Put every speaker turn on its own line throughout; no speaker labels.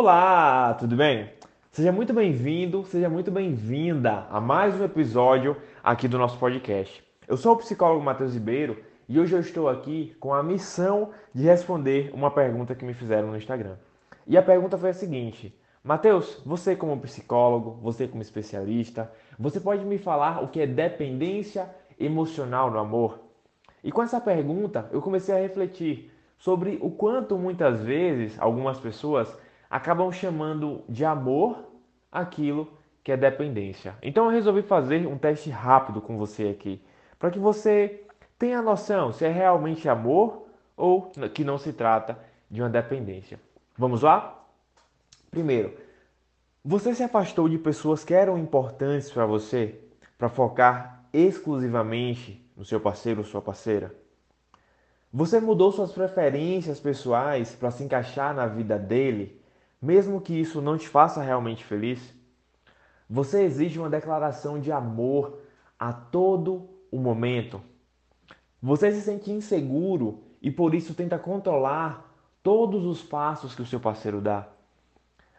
Olá, tudo bem? Seja muito bem-vindo, seja muito bem-vinda a mais um episódio aqui do nosso podcast. Eu sou o psicólogo Matheus Ribeiro e hoje eu estou aqui com a missão de responder uma pergunta que me fizeram no Instagram. E a pergunta foi a seguinte: Matheus, você como psicólogo, você como especialista, você pode me falar o que é dependência emocional no amor? E com essa pergunta, eu comecei a refletir sobre o quanto muitas vezes algumas pessoas acabam chamando de amor aquilo que é dependência. Então eu resolvi fazer um teste rápido com você aqui, para que você tenha noção se é realmente amor ou que não se trata de uma dependência. Vamos lá? Primeiro, você se afastou de pessoas que eram importantes para você para focar exclusivamente no seu parceiro ou sua parceira? Você mudou suas preferências pessoais para se encaixar na vida dele, mesmo que isso não te faça realmente feliz? Você exige uma declaração de amor a todo o momento. Você se sente inseguro e por isso tenta controlar todos os passos que o seu parceiro dá.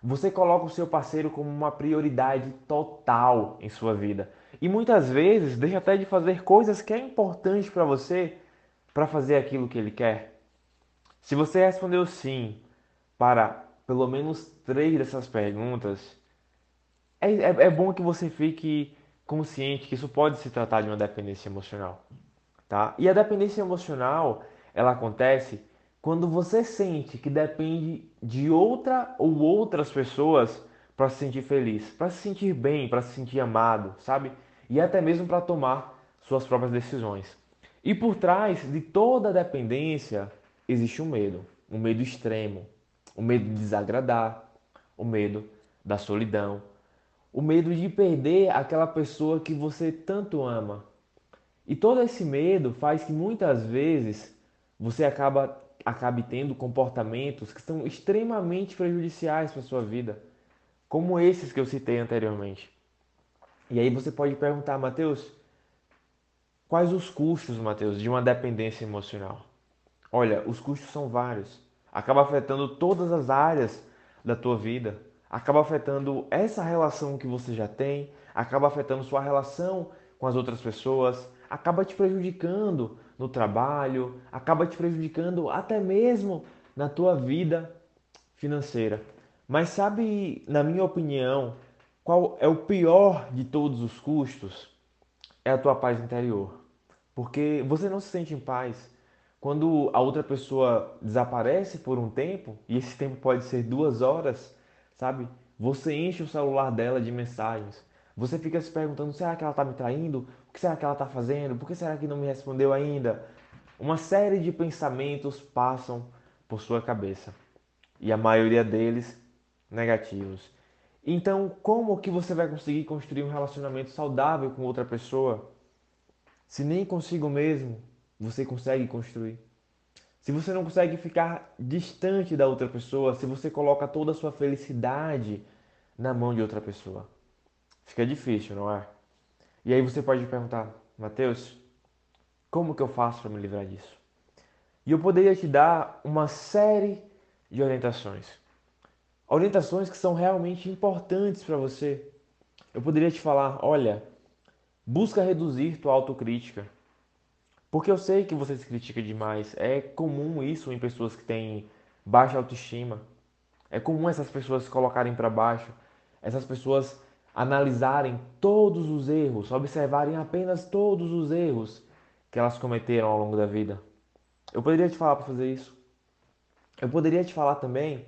Você coloca o seu parceiro como uma prioridade total em sua vida. E muitas vezes deixa até de fazer coisas que é importante para você para fazer aquilo que ele quer? Se você respondeu sim para pelo menos três dessas perguntas, é, é, é, bom que você fique consciente que isso pode se tratar de uma dependência emocional, tá? E a dependência emocional, ela acontece quando você sente que depende de outra ou outras pessoas para se sentir feliz, para se sentir bem, para se sentir amado, sabe? E até mesmo para tomar suas próprias decisões. E por trás de toda dependência existe um medo, um medo extremo, o medo de desagradar, o medo da solidão, o medo de perder aquela pessoa que você tanto ama. E todo esse medo faz que muitas vezes você acaba acabe tendo comportamentos que são extremamente prejudiciais para sua vida, como esses que eu citei anteriormente. E aí você pode perguntar, Mateus, Quais os custos, Mateus, de uma dependência emocional? Olha, os custos são vários. Acaba afetando todas as áreas da tua vida. Acaba afetando essa relação que você já tem, acaba afetando sua relação com as outras pessoas, acaba te prejudicando no trabalho, acaba te prejudicando até mesmo na tua vida financeira. Mas sabe, na minha opinião, qual é o pior de todos os custos? É a tua paz interior. Porque você não se sente em paz. Quando a outra pessoa desaparece por um tempo, e esse tempo pode ser duas horas, sabe? Você enche o celular dela de mensagens. Você fica se perguntando: será que ela está me traindo? O que será que ela está fazendo? Por que será que não me respondeu ainda? Uma série de pensamentos passam por sua cabeça e a maioria deles negativos. Então, como que você vai conseguir construir um relacionamento saudável com outra pessoa? Se nem consigo mesmo você consegue construir. Se você não consegue ficar distante da outra pessoa, se você coloca toda a sua felicidade na mão de outra pessoa, fica difícil, não é? E aí você pode perguntar, Mateus, como que eu faço para me livrar disso? E eu poderia te dar uma série de orientações. Orientações que são realmente importantes para você. Eu poderia te falar, olha, Busca reduzir tua autocrítica. Porque eu sei que você se critica demais. É comum isso em pessoas que têm baixa autoestima. É comum essas pessoas se colocarem para baixo. Essas pessoas analisarem todos os erros, observarem apenas todos os erros que elas cometeram ao longo da vida. Eu poderia te falar para fazer isso. Eu poderia te falar também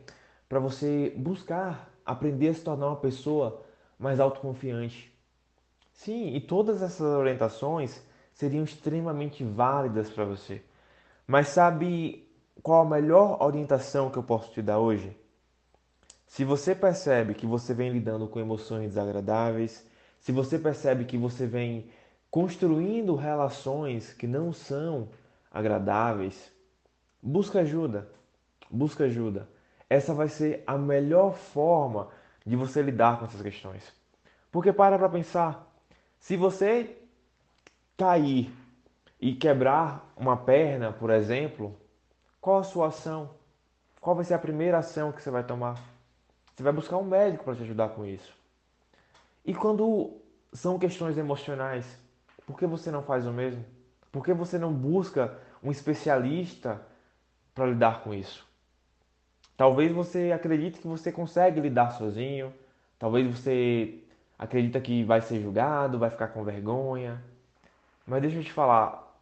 para você buscar aprender a se tornar uma pessoa mais autoconfiante. Sim, e todas essas orientações seriam extremamente válidas para você. Mas sabe qual a melhor orientação que eu posso te dar hoje? Se você percebe que você vem lidando com emoções desagradáveis, se você percebe que você vem construindo relações que não são agradáveis, busca ajuda. Busca ajuda. Essa vai ser a melhor forma de você lidar com essas questões. Porque para para pensar, se você cair e quebrar uma perna, por exemplo, qual a sua ação? Qual vai ser a primeira ação que você vai tomar? Você vai buscar um médico para te ajudar com isso. E quando são questões emocionais, por que você não faz o mesmo? Por que você não busca um especialista para lidar com isso? Talvez você acredite que você consegue lidar sozinho, talvez você acredita que vai ser julgado, vai ficar com vergonha. Mas deixa eu te falar,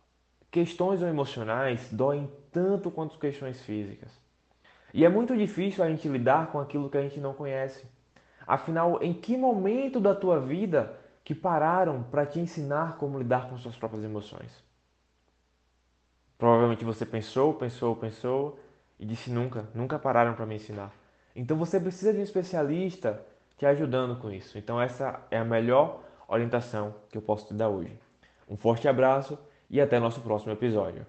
questões emocionais doem tanto quanto questões físicas. E é muito difícil a gente lidar com aquilo que a gente não conhece. Afinal, em que momento da tua vida que pararam para te ensinar como lidar com suas próprias emoções? Provavelmente você pensou, pensou, pensou e disse nunca, nunca pararam para me ensinar. Então você precisa de um especialista te ajudando com isso. Então essa é a melhor orientação que eu posso te dar hoje. Um forte abraço e até nosso próximo episódio.